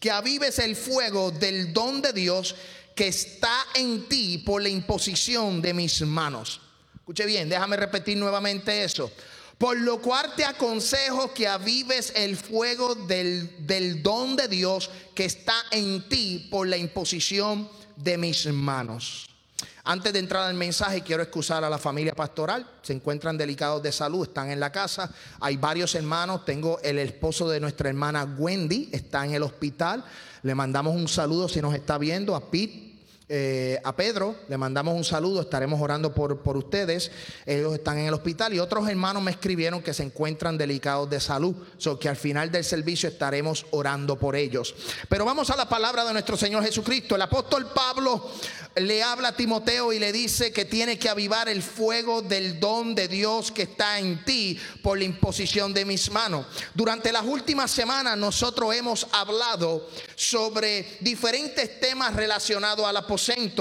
que avives el fuego del don de Dios que está en ti por la imposición de mis manos. Escuche bien, déjame repetir nuevamente eso. Por lo cual te aconsejo que avives el fuego del, del don de Dios que está en ti por la imposición de mis manos. Antes de entrar al mensaje, quiero excusar a la familia pastoral. Se encuentran delicados de salud, están en la casa. Hay varios hermanos. Tengo el esposo de nuestra hermana Wendy, está en el hospital. Le mandamos un saludo si nos está viendo a Pete eh, a Pedro, le mandamos un saludo, estaremos orando por, por ustedes. Ellos están en el hospital y otros hermanos me escribieron que se encuentran delicados de salud, so que al final del servicio estaremos orando por ellos. Pero vamos a la palabra de nuestro Señor Jesucristo. El apóstol Pablo le habla a Timoteo y le dice que tiene que avivar el fuego del don de Dios que está en ti por la imposición de mis manos. Durante las últimas semanas nosotros hemos hablado sobre diferentes temas relacionados a la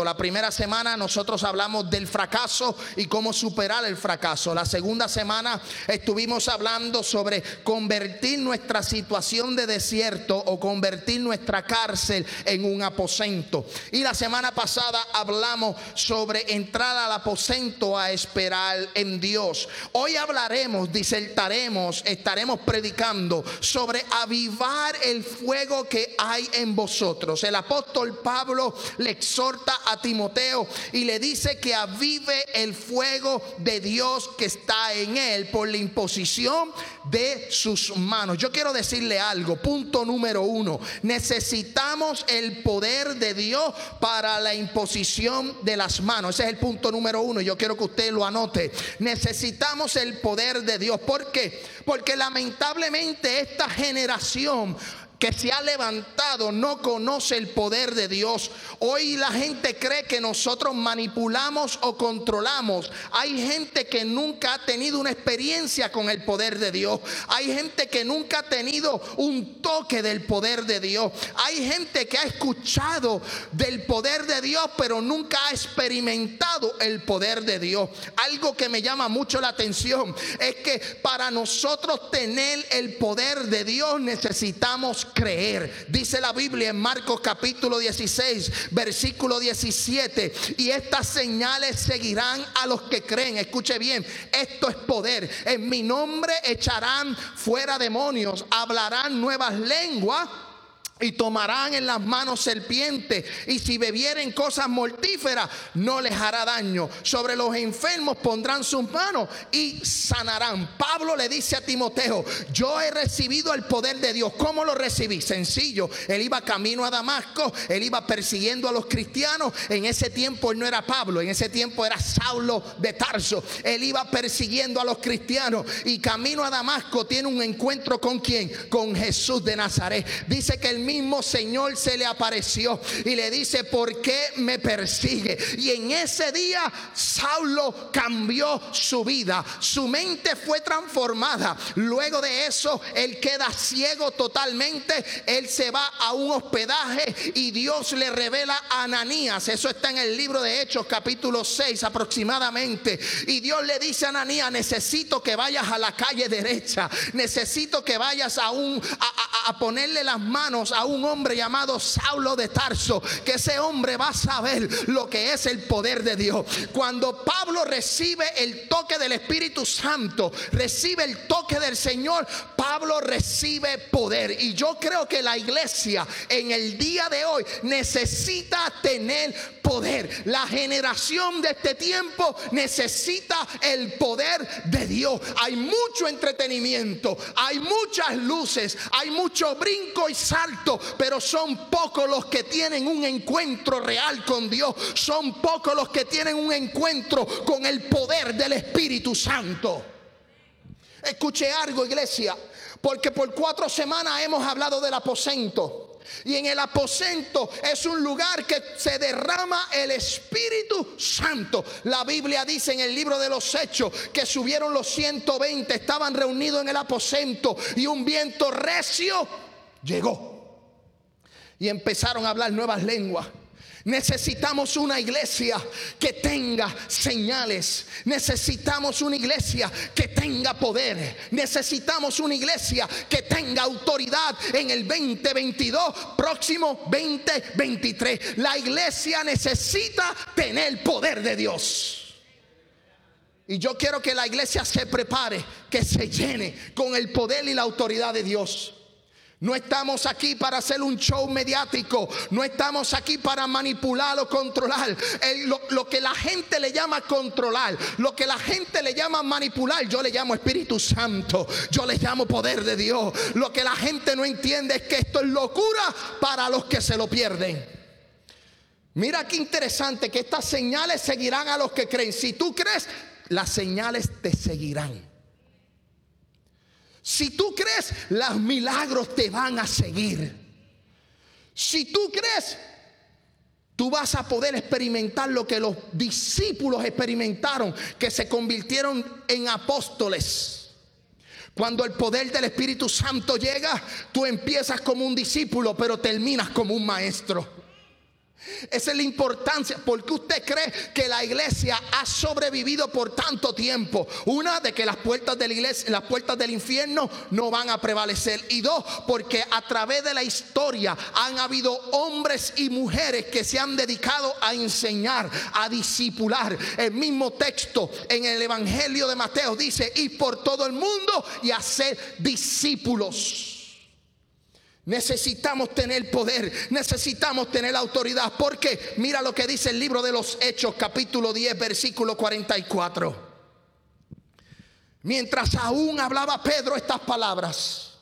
la primera semana nosotros hablamos del fracaso y cómo superar el fracaso. La segunda semana estuvimos hablando sobre convertir nuestra situación de desierto o convertir nuestra cárcel en un aposento. Y la semana pasada hablamos sobre entrar al aposento a esperar en Dios. Hoy hablaremos, disertaremos, estaremos predicando sobre avivar el fuego que hay en vosotros. El apóstol Pablo le exhorta a Timoteo y le dice que avive el fuego de Dios que está en él por la imposición de sus manos. Yo quiero decirle algo, punto número uno, necesitamos el poder de Dios para la imposición de las manos. Ese es el punto número uno, yo quiero que usted lo anote. Necesitamos el poder de Dios. ¿Por qué? Porque lamentablemente esta generación que se ha levantado no conoce el poder de Dios. Hoy la gente cree que nosotros manipulamos o controlamos. Hay gente que nunca ha tenido una experiencia con el poder de Dios. Hay gente que nunca ha tenido un toque del poder de Dios. Hay gente que ha escuchado del poder de Dios, pero nunca ha experimentado el poder de Dios. Algo que me llama mucho la atención es que para nosotros tener el poder de Dios necesitamos creer. Dice la Biblia en Marcos capítulo 16, versículo 17. Y estas señales seguirán a los que creen. Escuche bien, esto es poder. En mi nombre echarán fuera demonios, hablarán nuevas lenguas y tomarán en las manos serpientes y si bebieren cosas mortíferas no les hará daño. Sobre los enfermos pondrán sus manos y sanarán. Pablo le dice a Timoteo, yo he recibido el poder de Dios. ¿Cómo lo recibí? Sencillo. Él iba camino a Damasco, él iba persiguiendo a los cristianos. En ese tiempo él no era Pablo, en ese tiempo era Saulo de Tarso. Él iba persiguiendo a los cristianos y camino a Damasco tiene un encuentro con quién? Con Jesús de Nazaret. Dice que el mismo Señor se le apareció y le dice, ¿por qué me persigue? Y en ese día Saulo cambió su vida, su mente fue transformada. Luego de eso, él queda ciego totalmente, él se va a un hospedaje y Dios le revela a Ananías, eso está en el libro de Hechos capítulo 6 aproximadamente, y Dios le dice a Ananías, necesito que vayas a la calle derecha, necesito que vayas a, un, a, a ponerle las manos a un hombre llamado Saulo de Tarso, que ese hombre va a saber lo que es el poder de Dios. Cuando Pablo recibe el toque del Espíritu Santo, recibe el toque del Señor, Pablo recibe poder. Y yo creo que la iglesia en el día de hoy necesita tener poder. La generación de este tiempo necesita el poder de Dios. Hay mucho entretenimiento, hay muchas luces, hay mucho brinco y salto, pero son pocos los que tienen un encuentro real con Dios. Son pocos los que tienen un encuentro con el poder del Espíritu Santo. Escuche algo, iglesia, porque por cuatro semanas hemos hablado del aposento. Y en el aposento es un lugar que se derrama el Espíritu Santo. La Biblia dice en el libro de los Hechos que subieron los 120, estaban reunidos en el aposento y un viento recio llegó. Y empezaron a hablar nuevas lenguas. Necesitamos una iglesia que tenga señales. Necesitamos una iglesia que tenga poder. Necesitamos una iglesia que tenga autoridad en el 2022, próximo 2023. La iglesia necesita tener poder de Dios. Y yo quiero que la iglesia se prepare, que se llene con el poder y la autoridad de Dios. No estamos aquí para hacer un show mediático. No estamos aquí para manipular o controlar. lo, lo, que la gente le llama controlar, lo que la gente le llama manipular, yo le llamo Espíritu Santo. Yo le llamo poder de Dios. Lo que la gente no entiende es que esto es locura para los que se lo pierden. Mira qué interesante que estas señales seguirán a los que creen. Si tú crees, las señales te seguirán. Si tú crees, los milagros te van a seguir. Si tú crees, tú vas a poder experimentar lo que los discípulos experimentaron, que se convirtieron en apóstoles. Cuando el poder del Espíritu Santo llega, tú empiezas como un discípulo, pero terminas como un maestro. Esa es la importancia. Porque usted cree que la iglesia ha sobrevivido por tanto tiempo? Una, de que las puertas de la iglesia, las puertas del infierno no van a prevalecer. Y dos, porque a través de la historia han habido hombres y mujeres que se han dedicado a enseñar, a discipular. El mismo texto en el Evangelio de Mateo dice: ir por todo el mundo y hacer discípulos. Necesitamos tener poder, necesitamos tener autoridad. Porque mira lo que dice el libro de los Hechos, capítulo 10, versículo 44. Mientras aún hablaba Pedro estas palabras,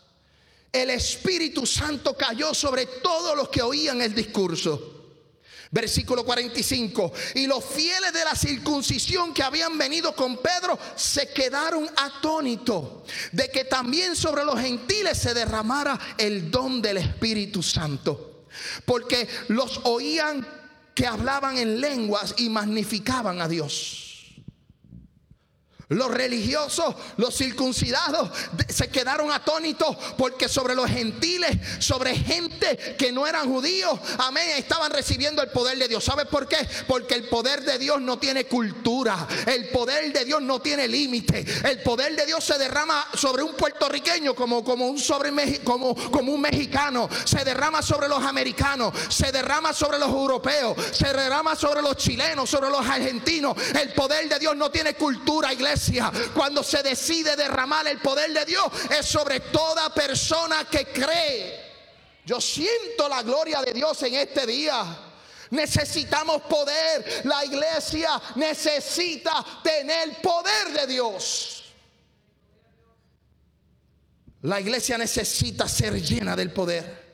el Espíritu Santo cayó sobre todos los que oían el discurso. Versículo 45. Y los fieles de la circuncisión que habían venido con Pedro se quedaron atónitos de que también sobre los gentiles se derramara el don del Espíritu Santo. Porque los oían que hablaban en lenguas y magnificaban a Dios. Los religiosos, los circuncidados, se quedaron atónitos porque sobre los gentiles, sobre gente que no eran judíos, amén, estaban recibiendo el poder de Dios. ¿Sabes por qué? Porque el poder de Dios no tiene cultura, el poder de Dios no tiene límite. El poder de Dios se derrama sobre un puertorriqueño como, como, un, sobre, como, como un mexicano, se derrama sobre los americanos, se derrama sobre los europeos, se derrama sobre los chilenos, sobre los argentinos. El poder de Dios no tiene cultura, iglesia cuando se decide derramar el poder de Dios, es sobre toda persona que cree. Yo siento la gloria de Dios en este día. Necesitamos poder. La iglesia necesita tener poder de Dios. La iglesia necesita ser llena del poder.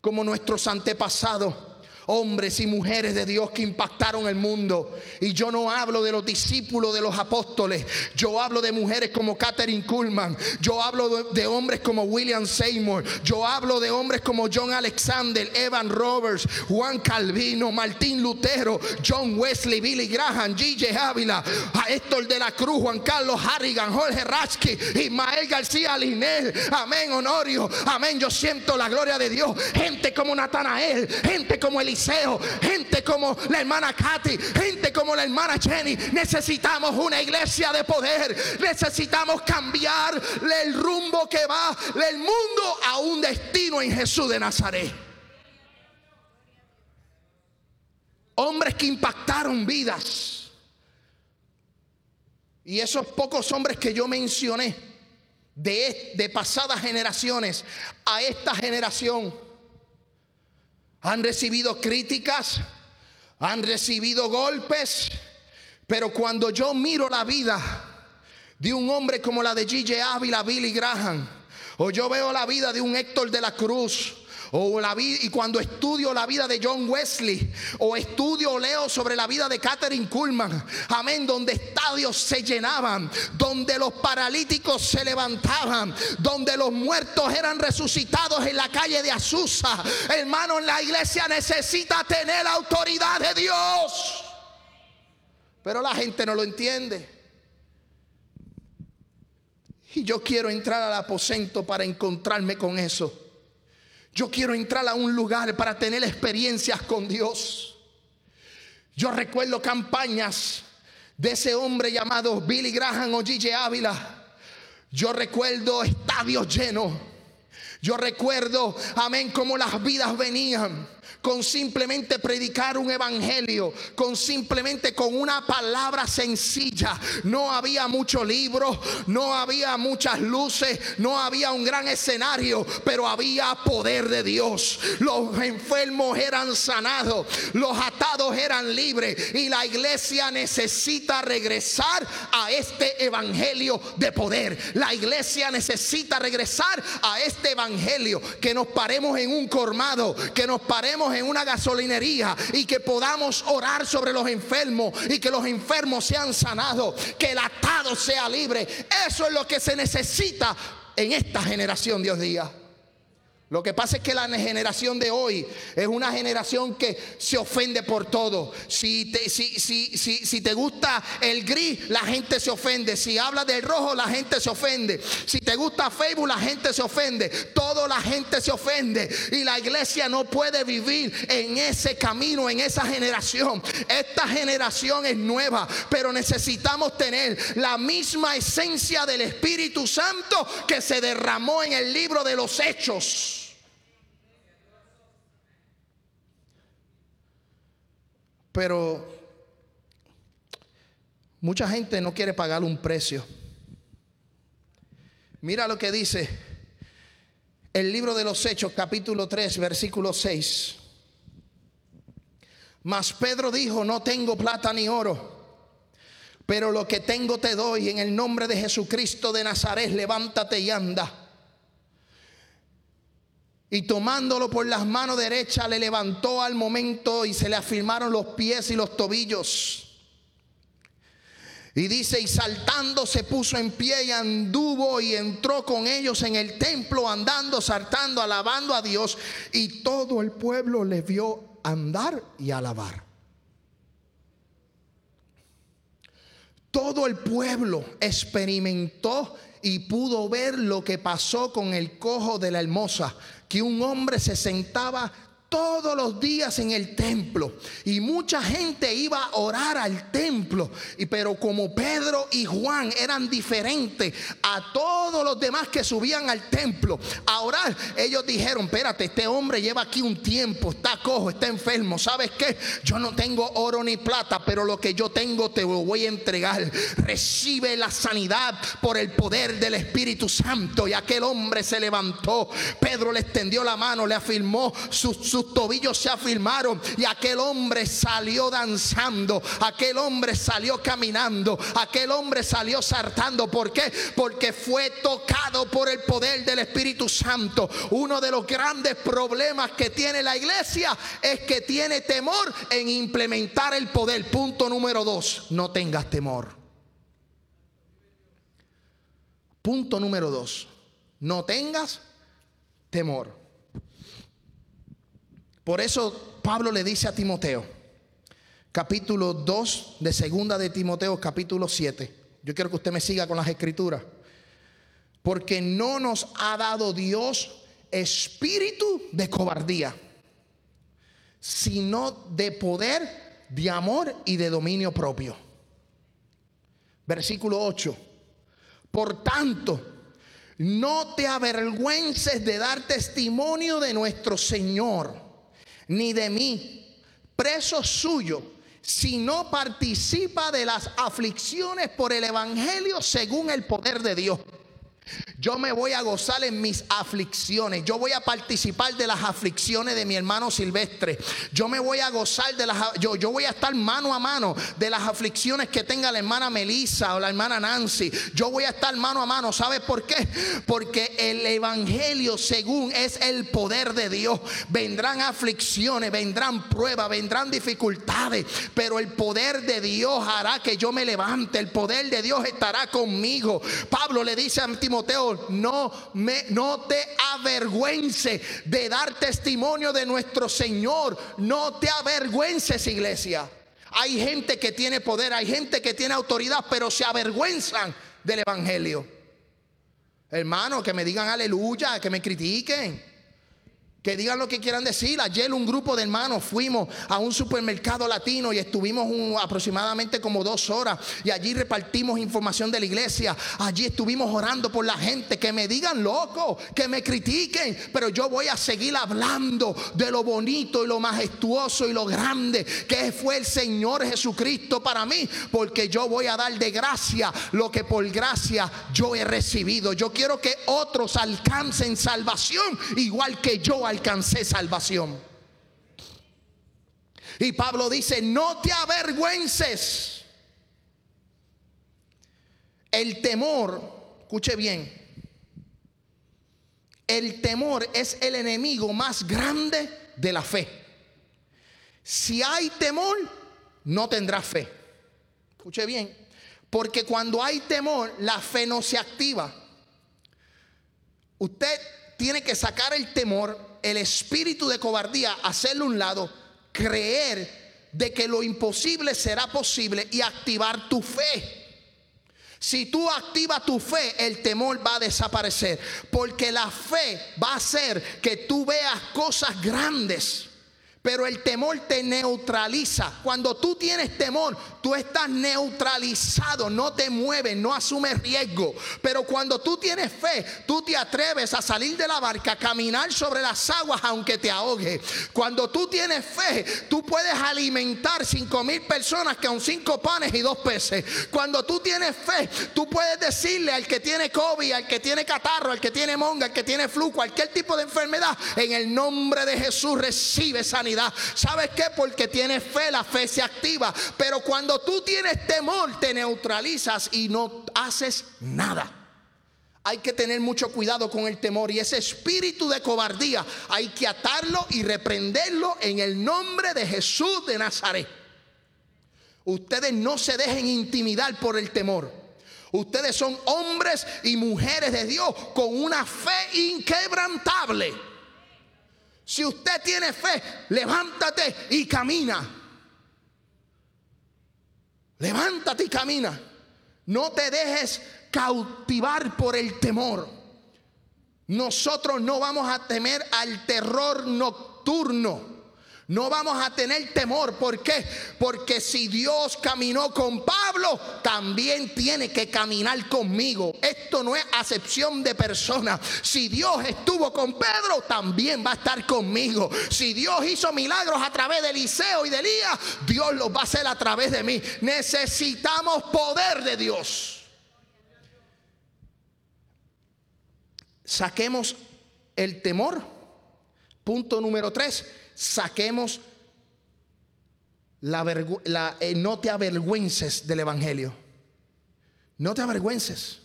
Como nuestros antepasados hombres y mujeres de Dios que impactaron el mundo. Y yo no hablo de los discípulos de los apóstoles, yo hablo de mujeres como Catherine Kuhlman, yo hablo de, hombres como William Seymour, yo hablo de hombres como John Alexander, Evan Roberts, Juan Calvino, Martín Lutero, John Wesley, Billy Graham, G.J. Ávila, Héctor de la Cruz, Juan Carlos Harrigan, Jorge Rasky, Ismael García Linel, amén, Honorio, amén, yo siento la gloria de Dios, gente como Natanael, gente como Eliseo gente como la hermana Katy, gente como la hermana Jenny. Necesitamos una iglesia de poder. Necesitamos cambiar el rumbo que va el mundo a un destino en Jesús de Nazaret. Hombres que impactaron vidas. Y esos pocos hombres que yo mencioné de, de pasadas generaciones a esta generación han recibido críticas, han recibido golpes, pero cuando yo miro la vida de un hombre como la de G.J. Ávila, Billy Graham, o yo veo la vida de un Héctor de la Cruz, o la vida, y cuando estudio la vida de John Wesley, o estudio leo sobre la vida de Catherine Kuhlman, amén, donde estadios se llenaban, donde los paralíticos se levantaban, donde los muertos eran resucitados en la calle de Azusa. Hermano, la iglesia necesita tener la autoridad de Dios. Pero la gente no lo entiende. Y yo quiero entrar al aposento para encontrarme con eso. Yo quiero entrar a un lugar para tener experiencias con Dios. Yo recuerdo campañas de ese hombre llamado Billy Graham o Gigi Ávila. Yo recuerdo estadios llenos. Yo recuerdo, amén, como las vidas venían con simplemente predicar un evangelio, con simplemente con una palabra sencilla. No había mucho libro, no había muchas luces, no había un gran escenario, pero había poder de Dios. Los enfermos eran sanados, los atados eran libres y la iglesia necesita regresar a este evangelio de poder. La iglesia necesita regresar a este evangelio, que nos paremos en un cormado, que nos paremos en una gasolinería y que podamos orar sobre los enfermos y que los enfermos sean sanados, que el atado sea libre. Eso es lo que se necesita en esta generación, Dios día. Lo que pasa es que la generación de hoy es una generación que se ofende por todo. Si te, si, si, si, te gusta el gris, la gente se ofende. Si habla del rojo, la gente se ofende. Si te gusta Facebook, la gente se ofende. Todo la gente se ofende. Y la iglesia no puede vivir en ese camino, en esa generación. Esta generación es nueva, pero necesitamos tener la misma esencia del Espíritu Santo que se derramó en el libro de los hechos. Pero mucha gente no quiere pagar un precio. Mira lo que dice el libro de los Hechos, capítulo 3, versículo 6. Mas Pedro dijo, no tengo plata ni oro, pero lo que tengo te doy en el nombre de Jesucristo de Nazaret, levántate y anda. Y tomándolo por las manos derechas, le levantó al momento y se le afirmaron los pies y los tobillos. Y dice, y saltando se puso en pie y anduvo y entró con ellos en el templo, andando, saltando, alabando a Dios. Y todo el pueblo le vio andar y alabar. Todo el pueblo experimentó y pudo ver lo que pasó con el cojo de la hermosa que un hombre se sentaba todos los días en el templo. Y mucha gente iba a orar al templo. Y pero como Pedro y Juan eran diferentes a todos los demás que subían al templo a orar ellos dijeron espérate este hombre lleva aquí un tiempo está cojo está enfermo. Sabes qué yo no tengo oro ni plata pero lo que yo tengo te lo voy a entregar. Recibe la sanidad por el poder del Espíritu Santo. Y aquel hombre se levantó. Pedro le extendió la mano le afirmó su, su sus tobillos se afirmaron y aquel hombre salió danzando, aquel hombre salió caminando, aquel hombre salió saltando. ¿Por qué? Porque fue tocado por el poder del Espíritu Santo. Uno de los grandes problemas que tiene la iglesia es que tiene temor en implementar el poder. Punto número dos, no tengas temor. Punto número dos, no tengas temor. Por eso Pablo le dice a Timoteo, capítulo 2 de segunda de Timoteo, capítulo 7. Yo quiero que usted me siga con las escrituras. Porque no nos ha dado Dios espíritu de cobardía, sino de poder, de amor y de dominio propio. Versículo 8. Por tanto, no te avergüences de dar testimonio de nuestro Señor ni de mí, preso suyo, si no participa de las aflicciones por el Evangelio según el poder de Dios. Yo me voy a gozar en mis aflicciones. Yo voy a participar de las aflicciones de mi hermano Silvestre. Yo me voy a gozar de las yo, yo voy a estar mano a mano de las aflicciones que tenga la hermana Melissa o la hermana Nancy. Yo voy a estar mano a mano. ¿Sabes por qué? Porque el evangelio según es el poder de Dios. Vendrán aflicciones, vendrán pruebas, vendrán dificultades, pero el poder de Dios hará que yo me levante. El poder de Dios estará conmigo. Pablo le dice a Timoteo no, me, no te avergüences de dar testimonio de nuestro Señor. No te avergüences, iglesia. Hay gente que tiene poder, hay gente que tiene autoridad, pero se avergüenzan del Evangelio. Hermano, que me digan aleluya, que me critiquen. Que digan lo que quieran decir. Ayer un grupo de hermanos fuimos a un supermercado latino y estuvimos aproximadamente como dos horas y allí repartimos información de la iglesia. Allí estuvimos orando por la gente. Que me digan loco, que me critiquen, pero yo voy a seguir hablando de lo bonito y lo majestuoso y lo grande que fue el Señor Jesucristo para mí, porque yo voy a dar de gracia lo que por gracia yo he recibido. Yo quiero que otros alcancen salvación igual que yo alcancé salvación. Y Pablo dice, no te avergüences. El temor, escuche bien, el temor es el enemigo más grande de la fe. Si hay temor, no tendrá fe. Escuche bien, porque cuando hay temor, la fe no se activa. Usted tiene que sacar el temor el espíritu de cobardía, hacerlo a un lado, creer de que lo imposible será posible y activar tu fe. Si tú activas tu fe, el temor va a desaparecer. Porque la fe va a hacer que tú veas cosas grandes. Pero el temor te neutraliza. Cuando tú tienes temor, tú estás neutralizado, no te mueves, no asumes riesgo. Pero cuando tú tienes fe, tú te atreves a salir de la barca, a caminar sobre las aguas aunque te ahogue. Cuando tú tienes fe, tú puedes alimentar cinco mil personas con cinco panes y dos peces. Cuando tú tienes fe, tú puedes decirle al que tiene COVID, al que tiene catarro, al que tiene monga, al que tiene flu, cualquier tipo de enfermedad, en el nombre de Jesús recibe sanidad ¿Sabes qué? Porque tienes fe, la fe se activa. Pero cuando tú tienes temor, te neutralizas y no haces nada. Hay que tener mucho cuidado con el temor y ese espíritu de cobardía hay que atarlo y reprenderlo en el nombre de Jesús de Nazaret. Ustedes no se dejen intimidar por el temor. Ustedes son hombres y mujeres de Dios con una fe inquebrantable. Si usted tiene fe, levántate y camina. Levántate y camina. No te dejes cautivar por el temor. Nosotros no vamos a temer al terror nocturno. No vamos a tener temor. ¿Por qué? Porque si Dios caminó con Pablo, también tiene que caminar conmigo. Esto no es acepción de persona. Si Dios estuvo con Pedro, también va a estar conmigo. Si Dios hizo milagros a través de Eliseo y de Elías, Dios los va a hacer a través de mí. Necesitamos poder de Dios. Saquemos el temor. Punto número tres saquemos la, eh, no te avergüences del Evangelio. No te avergüences.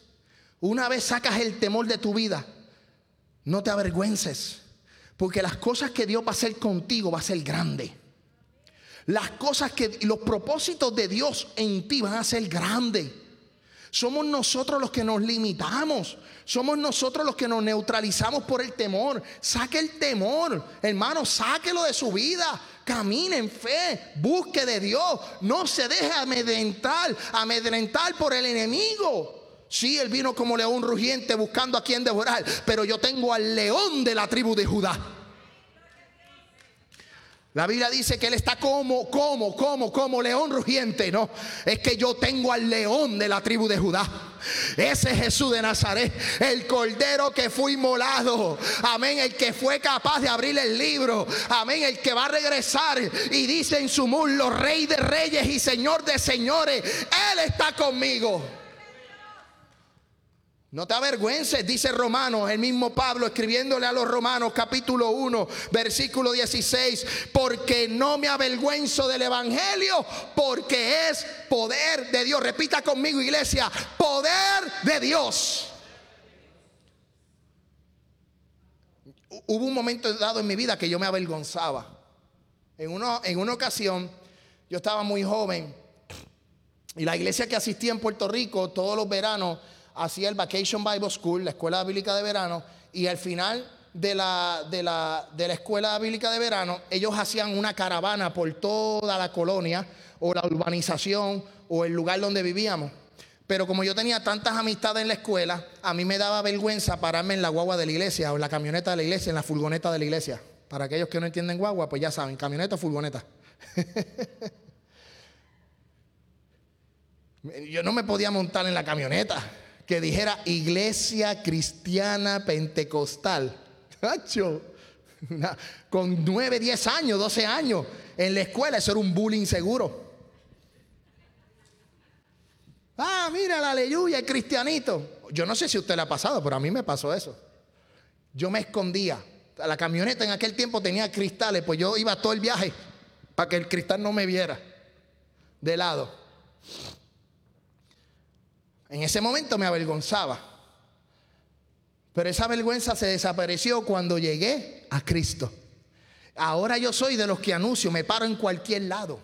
Una vez sacas el temor de tu vida, no te avergüences. Porque las cosas que Dios va a hacer contigo va a ser grande. Las cosas que los propósitos de Dios en ti van a ser grandes. Somos nosotros los que nos limitamos. Somos nosotros los que nos neutralizamos por el temor. Saque el temor, hermano, sáquelo de su vida. Camine en fe, busque de Dios. No se deje amedrentar, amedrentar por el enemigo. Sí, él vino como león rugiente buscando a quien devorar, pero yo tengo al león de la tribu de Judá. La Biblia dice que Él está como, como, como, como león rugiente. No, es que yo tengo al león de la tribu de Judá. Ese es Jesús de Nazaret, el cordero que fue inmolado. Amén, el que fue capaz de abrir el libro. Amén, el que va a regresar y dice en su muslo, Rey de reyes y Señor de señores. Él está conmigo. No te avergüences, dice Romanos, el mismo Pablo escribiéndole a los Romanos capítulo 1, versículo 16, porque no me avergüenzo del Evangelio, porque es poder de Dios. Repita conmigo, iglesia, poder de Dios. Hubo un momento dado en mi vida que yo me avergonzaba. En, en una ocasión, yo estaba muy joven y la iglesia que asistía en Puerto Rico todos los veranos hacía el Vacation Bible School, la escuela bíblica de verano, y al final de la, de, la, de la escuela bíblica de verano, ellos hacían una caravana por toda la colonia o la urbanización o el lugar donde vivíamos. Pero como yo tenía tantas amistades en la escuela, a mí me daba vergüenza pararme en la guagua de la iglesia o en la camioneta de la iglesia, en la furgoneta de la iglesia. Para aquellos que no entienden guagua, pues ya saben, camioneta o furgoneta. yo no me podía montar en la camioneta que dijera Iglesia Cristiana Pentecostal. Con 9, 10 años, 12 años en la escuela, eso era un bullying seguro. Ah, mira la aleluya, el cristianito. Yo no sé si usted le ha pasado, pero a mí me pasó eso. Yo me escondía. La camioneta en aquel tiempo tenía cristales, pues yo iba todo el viaje para que el cristal no me viera de lado. En ese momento me avergonzaba. Pero esa vergüenza se desapareció cuando llegué a Cristo. Ahora yo soy de los que anuncio, me paro en cualquier lado.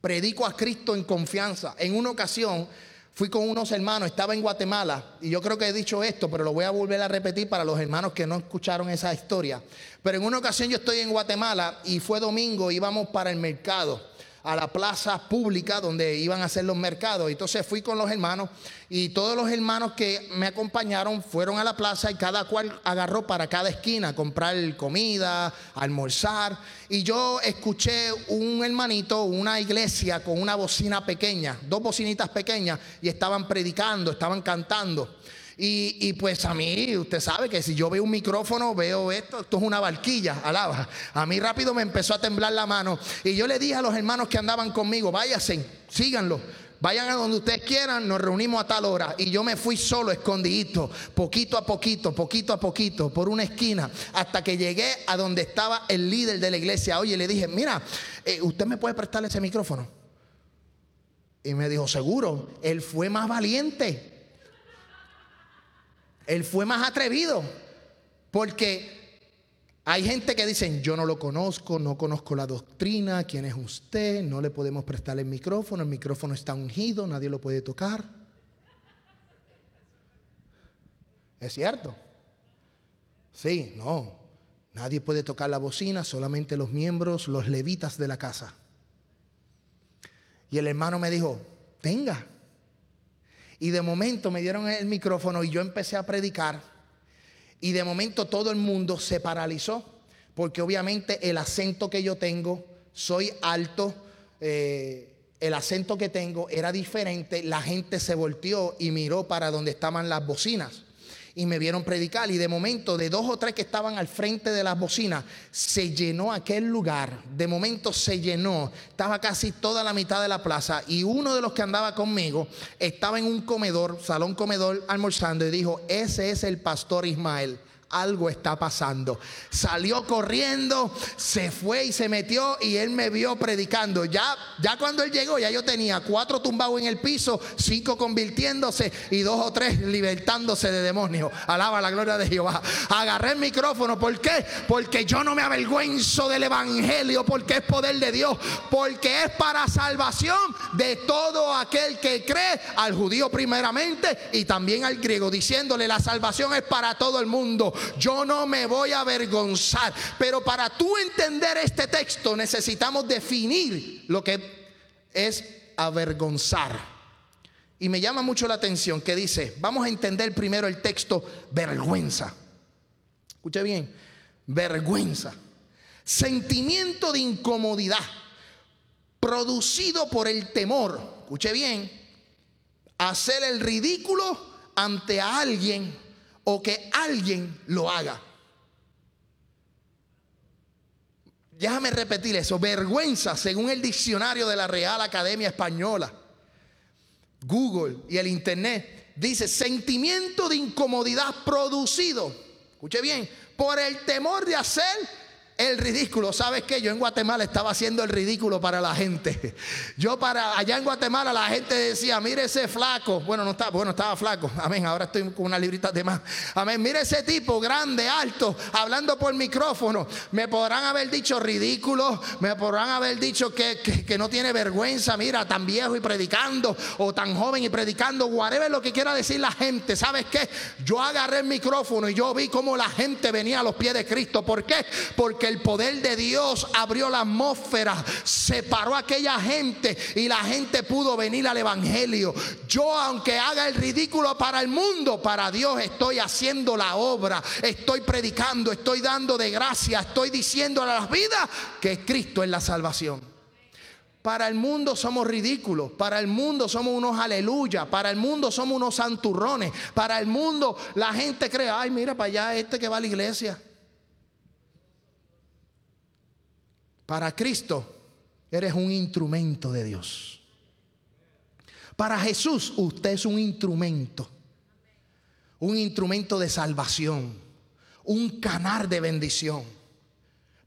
Predico a Cristo en confianza. En una ocasión fui con unos hermanos, estaba en Guatemala, y yo creo que he dicho esto, pero lo voy a volver a repetir para los hermanos que no escucharon esa historia. Pero en una ocasión yo estoy en Guatemala y fue domingo, íbamos para el mercado a la plaza pública donde iban a hacer los mercados. Entonces fui con los hermanos y todos los hermanos que me acompañaron fueron a la plaza y cada cual agarró para cada esquina comprar comida, almorzar. Y yo escuché un hermanito, una iglesia con una bocina pequeña, dos bocinitas pequeñas y estaban predicando, estaban cantando. Y, pues a mí, usted sabe que si yo veo un micrófono, veo esto, esto es una barquilla, alaba. A mí rápido me empezó a temblar la mano. Y yo le dije a los hermanos que andaban conmigo, váyanse, síganlo. Vayan a donde ustedes quieran, nos reunimos a tal hora. Y yo me fui solo, escondidito, poquito a poquito, poquito a poquito, por una esquina, hasta que llegué a donde estaba el líder de la iglesia. Oye, le dije, mira, eh, ¿usted me puede prestar ese micrófono? Y me dijo, seguro, él fue más valiente. Él fue más atrevido. Porque hay gente que dicen, yo no lo conozco, no conozco la doctrina, quién es usted, no le podemos prestar el micrófono, el micrófono está ungido, nadie lo puede tocar. ¿Es cierto? Sí, no. Nadie puede tocar la bocina, solamente los miembros, los levitas de la casa. Y el hermano me dijo, tenga, y de momento me dieron el micrófono y yo empecé a predicar. Y de momento todo el mundo se paralizó. Porque obviamente el acento que yo tengo, soy alto, eh, el acento que tengo era diferente. La gente se volteó y miró para donde estaban las bocinas y me vieron predicar. Y de momento, de dos o tres que estaban al frente de las bocinas, se llenó aquel lugar. De momento se llenó. Estaba casi toda la mitad de la plaza. Y uno de los que andaba conmigo estaba en un comedor, salón comedor, almorzando y dijo, ese es el pastor Ismael algo está pasando. Salió corriendo, se fue y se metió y él me vio predicando. Ya, ya cuando él llegó, ya yo tenía cuatro tumbados en el piso, cinco convirtiéndose y dos o tres libertándose de demonios. Alaba la gloria de Jehová. Agarré el micrófono, ¿por qué? Porque yo no me avergüenzo del evangelio, porque es poder de Dios, porque es para salvación de todo aquel que cree, al judío primeramente y también al griego, diciéndole la salvación es para todo el mundo. Yo no me voy a avergonzar. Pero para tú entender este texto necesitamos definir lo que es avergonzar. Y me llama mucho la atención que dice, vamos a entender primero el texto vergüenza. Escuche bien, vergüenza. Sentimiento de incomodidad producido por el temor, escuche bien, hacer el ridículo ante alguien o que alguien lo haga. Déjame repetir eso. Vergüenza, según el diccionario de la Real Academia Española, Google y el Internet, dice sentimiento de incomodidad producido, escuche bien, por el temor de hacer el ridículo. ¿Sabes qué? Yo en Guatemala estaba haciendo el ridículo para la gente. Yo para allá en Guatemala la gente decía, mire ese flaco. Bueno, no estaba, bueno, estaba flaco. Amén. Ahora estoy con una librita de más. Amén. Mire ese tipo grande, alto, hablando por micrófono. Me podrán haber dicho ridículo. Me podrán haber dicho que, que, no tiene vergüenza. Mira, tan viejo y predicando. O tan joven y predicando. Whatever lo que quiera decir la gente. ¿Sabes qué? Yo agarré el micrófono y yo vi cómo la gente venía a los pies de Cristo. ¿Por qué? Porque el poder de Dios abrió la atmósfera, separó a aquella gente y la gente pudo venir al Evangelio. Yo aunque haga el ridículo para el mundo, para Dios estoy haciendo la obra, estoy predicando, estoy dando de gracia, estoy diciendo a las vidas que Cristo es la salvación. Para el mundo somos ridículos, para el mundo somos unos aleluya, para el mundo somos unos santurrones, para el mundo la gente cree, ay mira para allá este que va a la iglesia. Para Cristo eres un instrumento de Dios. Para Jesús usted es un instrumento. Un instrumento de salvación. Un canal de bendición.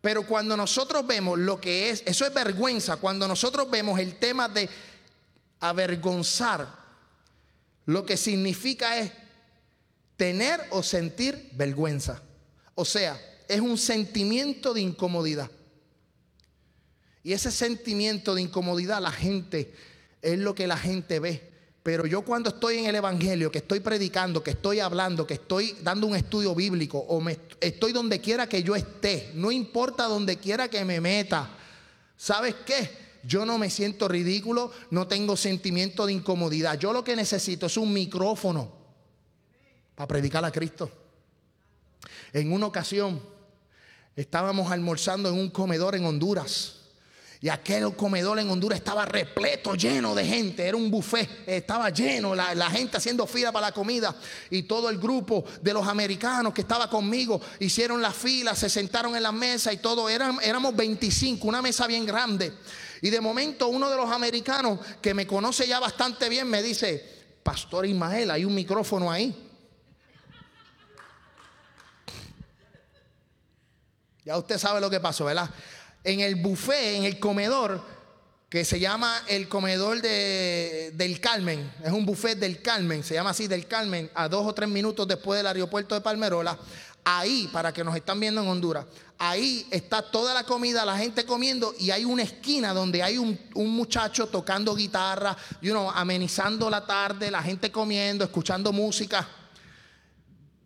Pero cuando nosotros vemos lo que es, eso es vergüenza, cuando nosotros vemos el tema de avergonzar, lo que significa es tener o sentir vergüenza. O sea, es un sentimiento de incomodidad. Y ese sentimiento de incomodidad la gente es lo que la gente ve. Pero yo cuando estoy en el Evangelio, que estoy predicando, que estoy hablando, que estoy dando un estudio bíblico o me, estoy donde quiera que yo esté, no importa donde quiera que me meta, ¿sabes qué? Yo no me siento ridículo, no tengo sentimiento de incomodidad. Yo lo que necesito es un micrófono para predicar a Cristo. En una ocasión estábamos almorzando en un comedor en Honduras. Y aquel comedor en Honduras estaba repleto, lleno de gente. Era un buffet, estaba lleno, la, gente haciendo fila para la comida. Y todo el grupo de los americanos que estaba conmigo hicieron la fila, se sentaron en la mesa y todo. éramos 25, una mesa bien grande. Y de momento uno de los americanos que me conoce ya bastante bien me dice, Pastor Ismael, hay un micrófono ahí. Ya usted sabe lo que pasó, ¿verdad? En el buffet, en el comedor, que se llama el comedor de, del Carmen. Es un buffet del Carmen, se llama así del Carmen, a dos o tres minutos después del aeropuerto de Palmerola. Ahí, para que nos están viendo en Honduras, ahí está toda la comida, la gente comiendo y hay una esquina donde hay un, muchacho tocando guitarra, you know, amenizando la tarde, la gente comiendo, escuchando música.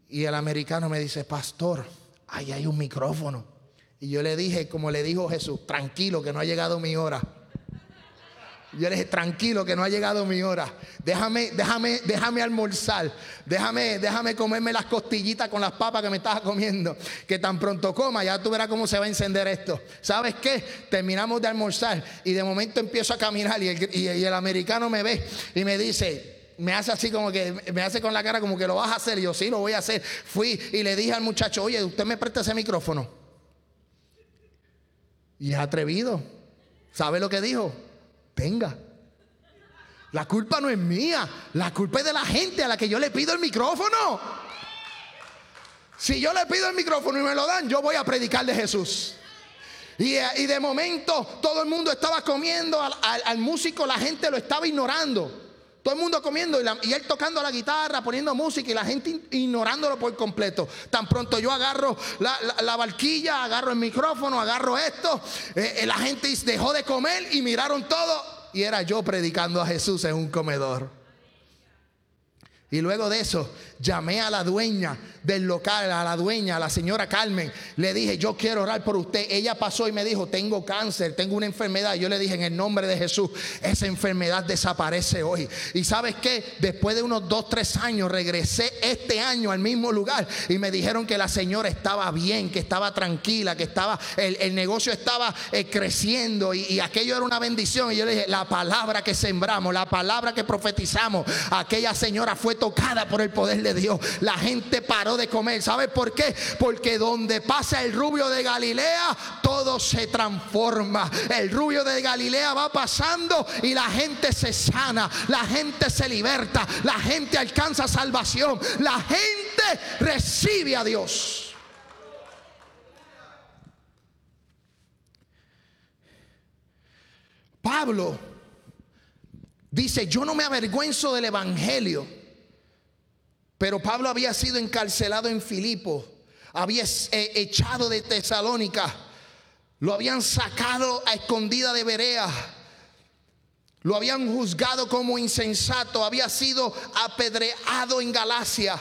Y el americano me dice, pastor, ahí hay un micrófono. Y yo le dije, como le dijo Jesús, tranquilo que no ha llegado mi hora. Yo le dije, tranquilo que no ha llegado mi hora. Déjame, déjame, déjame almorzar. Déjame, déjame comerme las costillitas con las papas que me estaba comiendo. Que tan pronto coma, ya tú verás cómo se va a encender esto. ¿Sabes qué? Terminamos de almorzar y de momento empiezo a caminar y el, y el americano me ve y me dice, me hace así como que, me hace con la cara como que lo vas a hacer. Y yo, sí, lo voy a hacer. Fui y le dije al muchacho, oye, ¿usted me presta ese micrófono? Y es atrevido. ¿Sabe lo que dijo? Venga. La culpa no es mía, la culpa es de la gente a la que yo le pido el micrófono. Si yo le pido el micrófono y me lo dan, yo voy a predicar de Jesús. Y, de momento todo el mundo estaba comiendo, al músico la gente lo estaba ignorando. Todo el mundo comiendo y, él tocando la guitarra, poniendo música y la gente ignorándolo por completo. Tan pronto yo agarro la, la, barquilla, agarro el micrófono, agarro esto, eh, eh, la gente dejó de comer y miraron todo y era yo predicando a Jesús en un comedor. Y luego de eso, llamé a la dueña del local, a la dueña, a la señora Carmen. Le dije, yo quiero orar por usted. Ella pasó y me dijo, tengo cáncer, tengo una enfermedad. Yo le dije, en el nombre de Jesús, esa enfermedad desaparece hoy. Y sabes qué, después de unos dos, tres años, regresé este año al mismo lugar y me dijeron que la señora estaba bien, que estaba tranquila, que estaba, el, negocio estaba eh, creciendo y aquello era una bendición. Y yo le dije, la palabra que sembramos, la palabra que profetizamos, aquella señora fue tocada por el poder de Dios. La gente paró de comer. ¿Sabe por qué? Porque donde pasa el rubio de Galilea, todo se transforma. El rubio de Galilea va pasando y la gente se sana, la gente se liberta, la gente alcanza salvación, la gente recibe a Dios. Pablo dice, yo no me avergüenzo del Evangelio, pero Pablo había sido encarcelado en Filipo, había eh, echado de Tesalónica, lo habían sacado a escondida de Berea, lo habían juzgado como insensato, había sido apedreado en Galacia,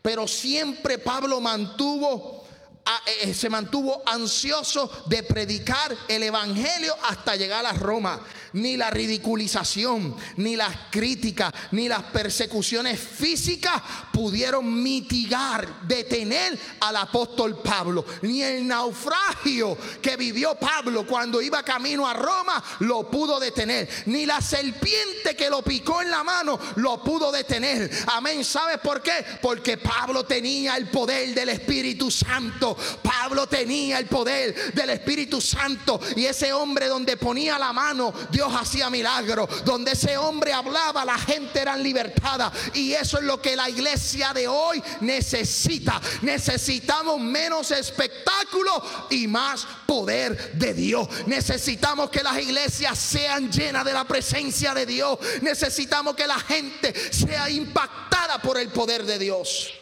pero siempre Pablo mantuvo eh, eh, se mantuvo ansioso de predicar el Evangelio hasta llegar a Roma. Ni la ridiculización, ni las críticas, ni las persecuciones físicas pudieron mitigar, detener al apóstol Pablo. Ni el naufragio que vivió Pablo cuando iba camino a Roma lo pudo detener. Ni la serpiente que lo picó en la mano lo pudo detener. Amén. ¿Sabes por qué? Porque Pablo tenía el poder del Espíritu Santo. Pablo tenía el poder del Espíritu Santo y ese hombre donde ponía la mano, Dios hacía milagros. Donde ese hombre hablaba, la gente era libertada. Y eso es lo que la iglesia de hoy necesita. Necesitamos menos espectáculo y más poder de Dios. Necesitamos que las iglesias sean llenas de la presencia de Dios. Necesitamos que la gente sea impactada por el poder de Dios.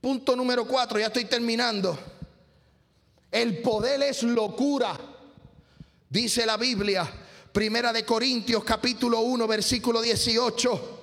Punto número cuatro, ya estoy terminando. El poder es locura, dice la Biblia, Primera de Corintios capítulo 1 versículo 18.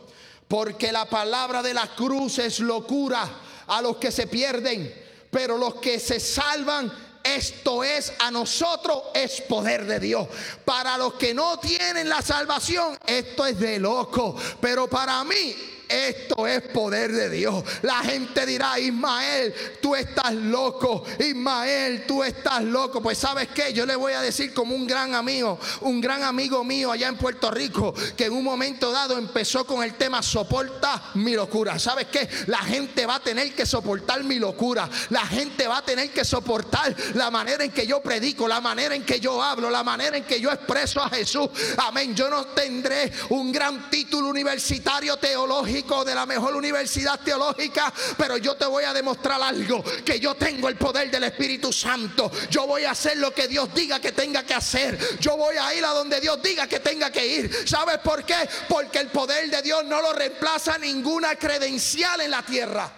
Porque la palabra de la cruz es locura a los que se pierden, pero los que se salvan esto es a nosotros, es poder de Dios. Para los que no tienen la salvación, esto es de loco. Pero para mí esto es poder de Dios. La gente dirá, Ismael, tú estás loco. Ismael, tú estás loco. Pues sabes qué, yo le voy a decir como un gran amigo, un gran amigo mío allá en Puerto Rico, que en un momento dado empezó con el tema soporta mi locura. ¿Sabes qué? La gente va a tener que soportar mi locura. La gente va a tener que soportar la manera en que yo predico, la manera en que yo hablo, la manera en que yo expreso a Jesús. Amén. Yo no tendré un gran título universitario teológico de la mejor universidad teológica, pero yo te voy a demostrar algo, que yo tengo el poder del Espíritu Santo. Yo voy a hacer lo que Dios diga que tenga que hacer. Yo voy a ir a donde Dios diga que tenga que ir. ¿Sabes por qué? Porque el poder de Dios no lo reemplaza ninguna credencial en la tierra.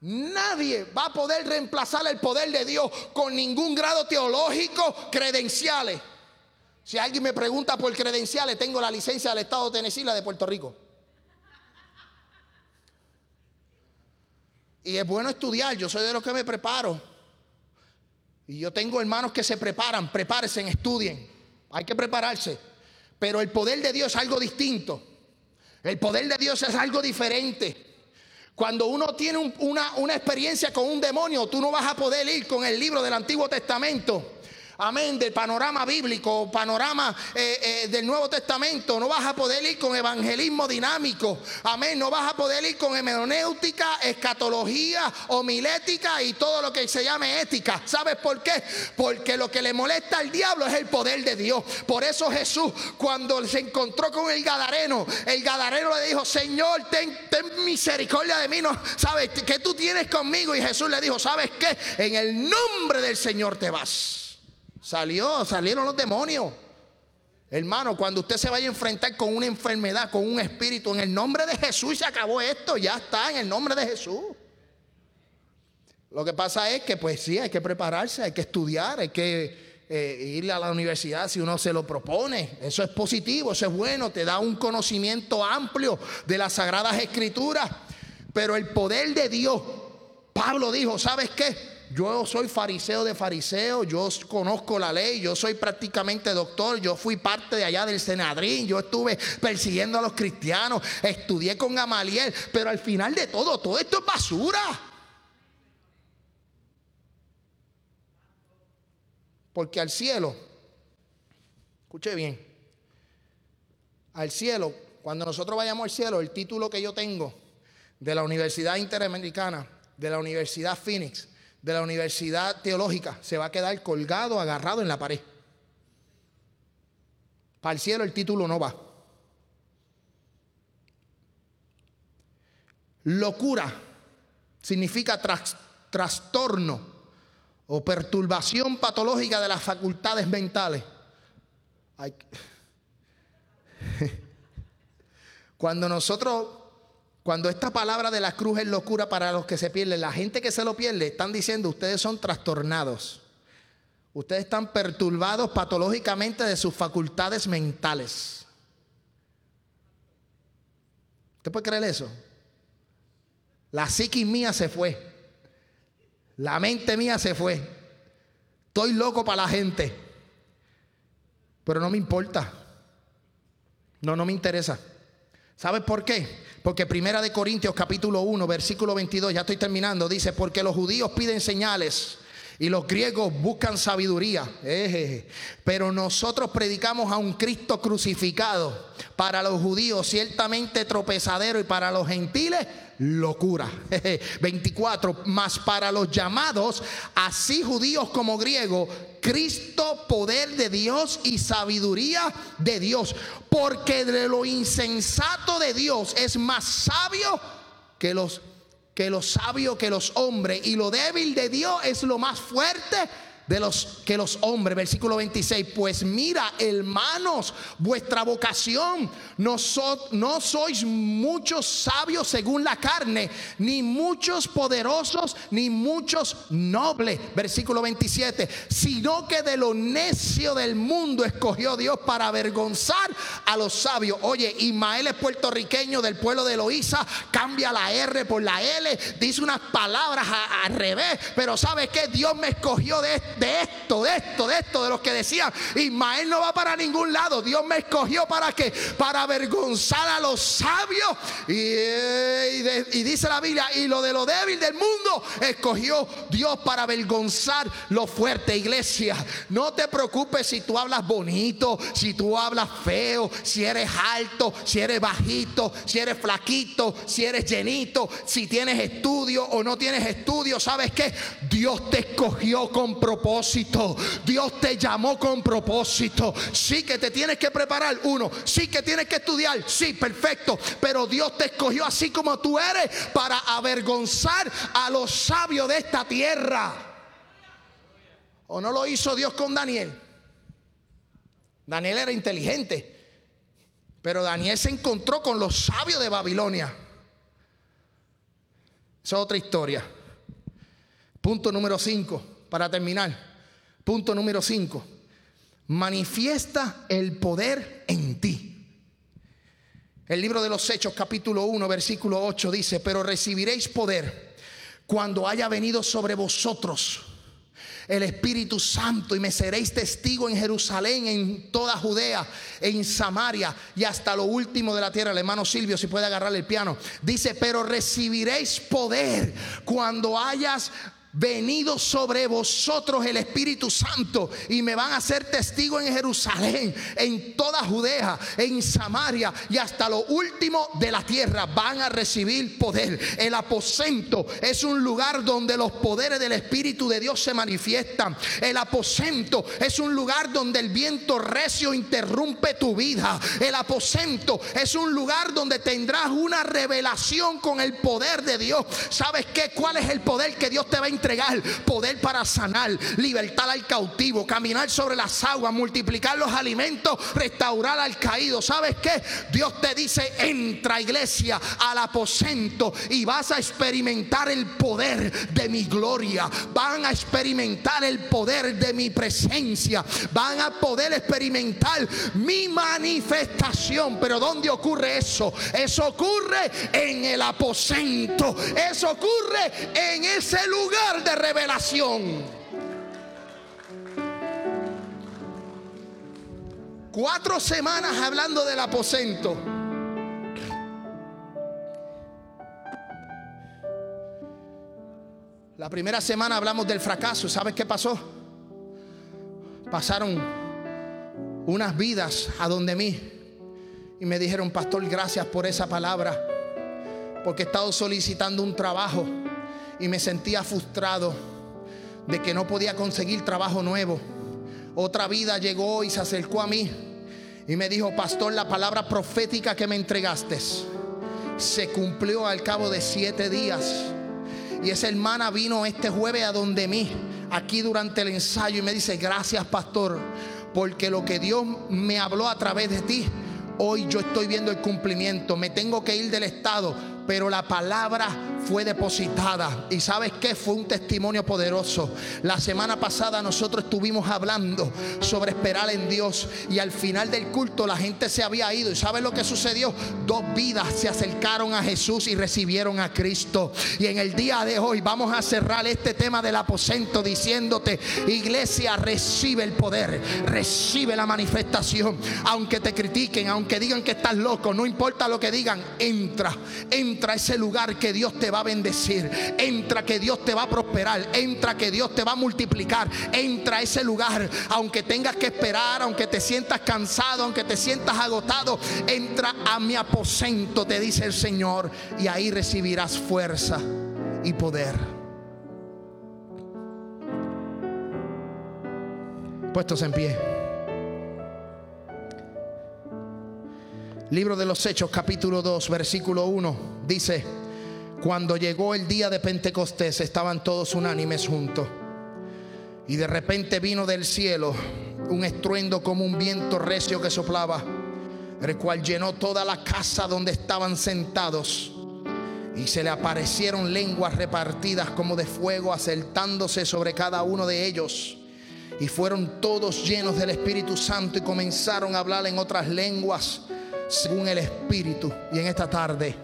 Nadie va a poder reemplazar el poder de Dios con ningún grado teológico, credenciales. Si alguien me pregunta por credenciales, tengo la licencia del Estado de Tennessee la de Puerto Rico. Y es bueno estudiar, yo soy de los que me preparo. Y yo tengo hermanos que se preparan, prepárense, estudien. Hay que prepararse. Pero el poder de Dios es algo distinto. El poder de Dios es algo diferente. Cuando uno tiene una, una experiencia con un demonio, tú no vas a poder ir con el libro del Antiguo Testamento amén, del panorama bíblico, panorama eh, eh, del Nuevo Testamento. No vas a poder ir con evangelismo dinámico, amén. No vas a poder ir con hemeronéutica, escatología, homilética y todo lo que se llame ética. ¿Sabes por qué? Porque lo que le molesta al diablo es el poder de Dios. Por eso Jesús, cuando se encontró con el Gadareno, el Gadareno le dijo: Señor, ten, ten misericordia de mí. No, ¿Sabes qué tú tienes conmigo? Y Jesús le dijo: ¿Sabes qué? En el nombre del Señor te vas. Salió, salieron los demonios. Hermano, cuando usted se vaya a enfrentar con una enfermedad, con un espíritu, en el nombre de Jesús se acabó esto, ya está, en el nombre de Jesús. Lo que pasa es que, pues sí, hay que prepararse, hay que estudiar, hay que eh, ir a la universidad si uno se lo propone. Eso es positivo, eso es bueno, te da un conocimiento amplio de las sagradas escrituras. Pero el poder de Dios, Pablo dijo, ¿sabes qué? Yo soy fariseo de fariseo, yo conozco la ley, yo soy prácticamente doctor, yo fui parte de allá del Senadrín, yo estuve persiguiendo a los cristianos, estudié con Gamaliel, pero al final de todo, todo esto es basura. Porque al cielo, escuche bien, al cielo, cuando nosotros vayamos al cielo, el título que yo tengo de la Universidad Interamericana, de la Universidad Phoenix, de la Universidad Teológica, se va a quedar colgado, agarrado en la pared. Para el cielo el título no va. Locura significa trastorno o perturbación patológica de las facultades mentales. Cuando nosotros, cuando esta palabra de la cruz es locura para los que se pierden, la gente que se lo pierde están diciendo ustedes son trastornados. Ustedes están perturbados patológicamente de sus facultades mentales. ¿Usted puede creer eso? La psiquis mía se fue. La mente mía se fue. Estoy loco para la gente. Pero no me importa. No, no me interesa. ¿Sabes por qué? Porque Primera de Corintios capítulo 1, versículo 22, ya estoy terminando, dice, porque los judíos piden señales y los griegos buscan sabiduría. Pero nosotros predicamos a un Cristo crucificado. Para los judíos ciertamente tropezadero y para los gentiles locura. 24. Más para los llamados, así judíos como griegos, Cristo poder de Dios y sabiduría de Dios. Porque de lo insensato de Dios es más sabio que los que lo sabio que los hombres y lo débil de Dios es lo más fuerte de los que los hombres, versículo 26, pues mira, hermanos, vuestra vocación no, no sois muchos sabios según la carne, ni muchos poderosos, ni muchos nobles, versículo 27, sino que de lo necio del mundo escogió Dios para avergonzar a los sabios. Oye, Ismael es puertorriqueño del pueblo de Loíza, cambia la R por la L, dice unas palabras al revés, pero ¿sabe que Dios me escogió de este de esto, de esto, de esto, de los que decían, Ismael no va para ningún lado. Dios me escogió para que Para avergonzar a los sabios. Eh, y, dice la Biblia, y lo de lo débil del mundo, escogió Dios para avergonzar lo fuerte, iglesia. No te preocupes si tú hablas bonito, si tú hablas feo, si eres alto, si eres bajito, si eres flaquito, si eres llenito, si tienes estudio o no tienes estudio. ¿Sabes qué? Dios te escogió con propósito Dios te llamó con propósito. Sí que te tienes que preparar, uno. Sí que tienes que estudiar, sí, perfecto. Pero Dios te escogió así como tú eres para avergonzar a los sabios de esta tierra. ¿O no lo hizo Dios con Daniel? Daniel era inteligente. Pero Daniel se encontró con los sabios de Babilonia. Esa es otra historia. Punto número 5 para terminar. Punto número 5. Manifiesta el poder en ti. El libro de los Hechos capítulo 1 versículo 8 dice, pero recibiréis poder cuando haya venido sobre vosotros el Espíritu Santo y me seréis testigo en Jerusalén, en toda Judea, en Samaria y hasta lo último de la tierra. El hermano Silvio, si puede agarrar el piano, dice, pero recibiréis poder cuando hayas venido sobre vosotros el Espíritu Santo y me van a ser testigo en Jerusalén, en toda Judea, en Samaria y hasta lo último de la tierra. Van a recibir poder. El aposento es un lugar donde los poderes del Espíritu de Dios se manifiestan. El aposento es un lugar donde el viento recio interrumpe tu vida. El aposento es un lugar donde tendrás una revelación con el poder de Dios. ¿Sabes qué? ¿Cuál es el poder que Dios te va a entregar poder para sanar, libertar al cautivo, caminar sobre las aguas, multiplicar los alimentos, restaurar al caído. ¿Sabes qué? Dios te dice, entra iglesia al aposento y vas a experimentar el poder de mi gloria. Van a experimentar el poder de mi presencia. Van a poder experimentar mi manifestación. Pero ¿dónde ocurre eso? Eso ocurre en el aposento. Eso ocurre en ese lugar de revelación. Cuatro semanas hablando del aposento. La primera semana hablamos del fracaso. ¿Sabes qué pasó? Pasaron unas vidas a donde mí y me dijeron, pastor, gracias por esa palabra, porque he estado solicitando un trabajo y me sentía frustrado de que no podía conseguir trabajo nuevo. Otra vida llegó y se acercó a mí y me dijo, pastor, la palabra profética que me entregaste se cumplió al cabo de siete días. Y esa hermana vino este jueves a donde mí, aquí durante el ensayo, y me dice, gracias pastor, porque lo que Dios me habló a través de ti, hoy yo estoy viendo el cumplimiento. Me tengo que ir del estado, pero la palabra fue depositada. Y sabes que fue un testimonio poderoso. La semana pasada nosotros estuvimos hablando sobre esperar en Dios. Y al final del culto la gente se había ido. ¿Y sabes lo que sucedió? Dos vidas se acercaron a Jesús y recibieron a Cristo. Y en el día de hoy vamos a cerrar este tema del aposento diciéndote, iglesia, recibe el poder, recibe la manifestación. Aunque te critiquen, aunque digan que estás loco, no importa lo que digan, entra, entra a ese lugar que Dios te va a bendecir. Entra que Dios te va a prosperar. Entra que Dios te va a multiplicar. Entra a ese lugar. Aunque tengas que esperar, aunque te sientas cansado, aunque te sientas agotado. Entra a mi aposento, te dice el Señor. Y ahí recibirás fuerza y poder. Puestos en pie. Libro de los Hechos, capítulo 2, versículo 1, dice, cuando llegó el día de Pentecostés estaban todos unánimes juntos. Y de repente vino del cielo un estruendo como un viento recio que soplaba, el cual llenó toda la casa donde estaban sentados. Y se le aparecieron lenguas repartidas como de fuego, acertándose sobre cada uno de ellos. Y fueron todos llenos del Espíritu Santo y comenzaron a hablar en otras lenguas según el Espíritu. Y en esta tarde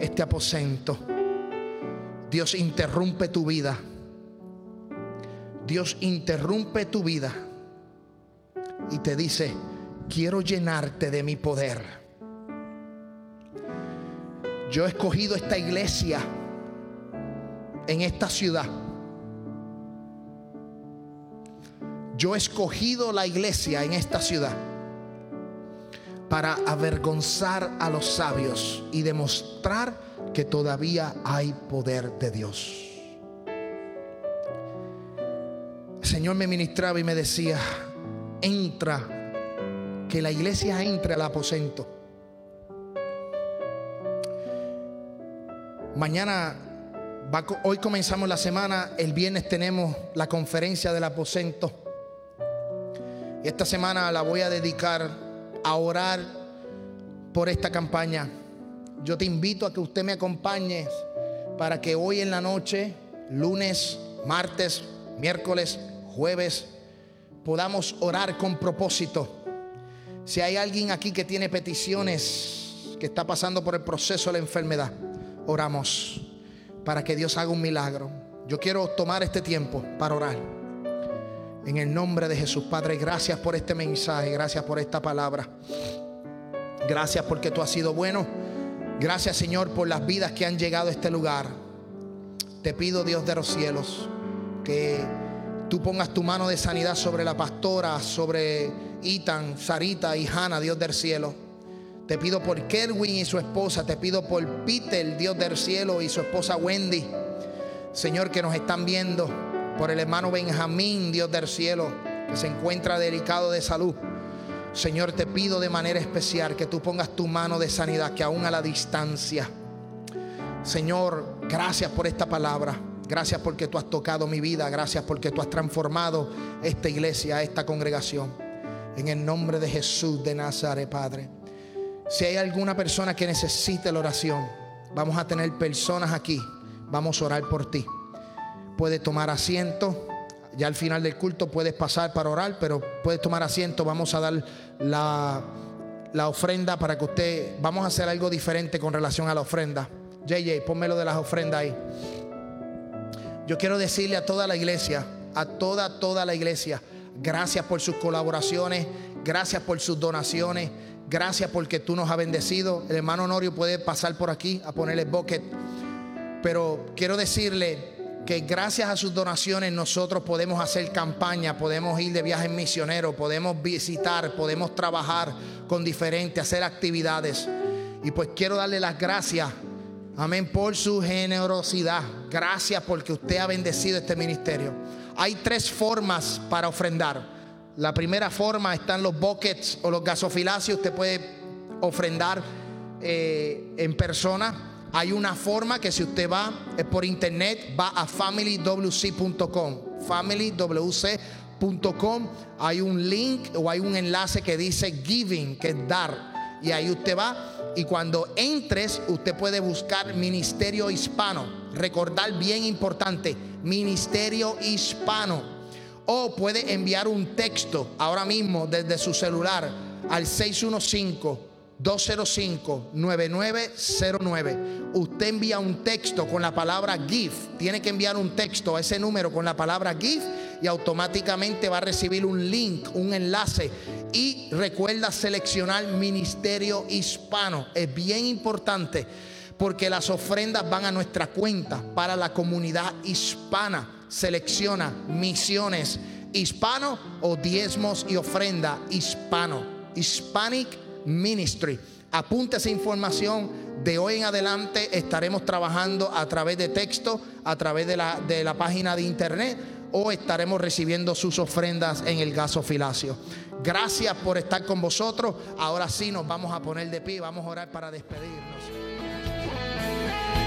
este aposento. Dios interrumpe tu vida. Dios interrumpe tu vida y te dice, quiero llenarte de mi poder. Yo he escogido esta iglesia en esta ciudad. Yo he escogido la iglesia en esta ciudad para avergonzar a los sabios y demostrar que todavía hay poder de Dios. El Señor me ministraba y me decía, entra, que la iglesia entre al aposento. Mañana, hoy comenzamos la semana, el viernes tenemos la conferencia del aposento. Esta semana la voy a dedicar a orar por esta campaña. Yo te invito a que usted me acompañe para que hoy en la noche, lunes, martes, miércoles, jueves, podamos orar con propósito. Si hay alguien aquí que tiene peticiones, que está pasando por el proceso de la enfermedad, oramos para que Dios haga un milagro. Yo quiero tomar este tiempo para orar. En el nombre de Jesús, Padre, gracias por este mensaje, gracias por esta palabra. Gracias porque tú has sido bueno. Gracias, Señor, por las vidas que han llegado a este lugar. Te pido, Dios de los cielos, que tú pongas tu mano de sanidad sobre la pastora, sobre Itan, Sarita y Hannah, Dios del cielo. Te pido por Kerwin y su esposa. Te pido por Peter, Dios del cielo, y su esposa Wendy. Señor, que nos están viendo por el hermano Benjamín, Dios del cielo, que se encuentra delicado de salud. Señor, te pido de manera especial que tú pongas tu mano de sanidad, que aún a la distancia. Señor, gracias por esta palabra. Gracias porque tú has tocado mi vida. Gracias porque tú has transformado esta iglesia, esta congregación. En el nombre de Jesús de Nazaret, Padre. Si hay alguna persona que necesite la oración, vamos a tener personas aquí. Vamos a orar por ti puede tomar asiento. Ya al final del culto puedes pasar para orar, pero puedes tomar asiento. Vamos a dar la, la ofrenda para que usted, vamos a hacer algo diferente con relación a la ofrenda. JJ, pónmelo de las ofrendas ahí. Yo quiero decirle a toda la iglesia, a toda, toda la iglesia, gracias por sus colaboraciones, gracias por sus donaciones, gracias porque tú nos has bendecido. El hermano Honorio puede pasar por aquí a ponerle bucket. Pero quiero decirle que gracias a sus donaciones nosotros podemos hacer campaña, podemos ir de viaje misionero, podemos visitar, podemos trabajar con diferente, hacer actividades. Y pues quiero darle las gracias, amén, por su generosidad. Gracias porque usted ha bendecido este ministerio. Hay tres formas para ofrendar. La primera forma están los buckets o los gasofilacios. Usted puede ofrendar eh, en persona. Hay una forma que si usted va es por internet, va a familywc.com. Familywc.com. Hay un link o hay un enlace que dice giving, que es dar. Y ahí usted va y cuando entres, usted puede buscar Ministerio Hispano. Recordar bien importante, Ministerio Hispano. O puede enviar un texto ahora mismo desde su celular al 615-205-9909. Usted envía un texto con la palabra GIF. Tiene que enviar un texto a ese número con la palabra GIF y automáticamente va a recibir un link, un enlace y recuerda seleccionar Ministerio Hispano. Es bien importante porque las ofrendas van a nuestra cuenta para la comunidad hispana. Selecciona misiones hispano o diezmos y ofrenda hispano. Hispanic Ministry. Apunte esa información. De hoy en adelante estaremos trabajando a través de texto, a través de la, de la página de internet o estaremos recibiendo sus ofrendas en el gasofilacio. Gracias por estar con vosotros. Ahora sí nos vamos a poner de pie, vamos a orar para despedirnos.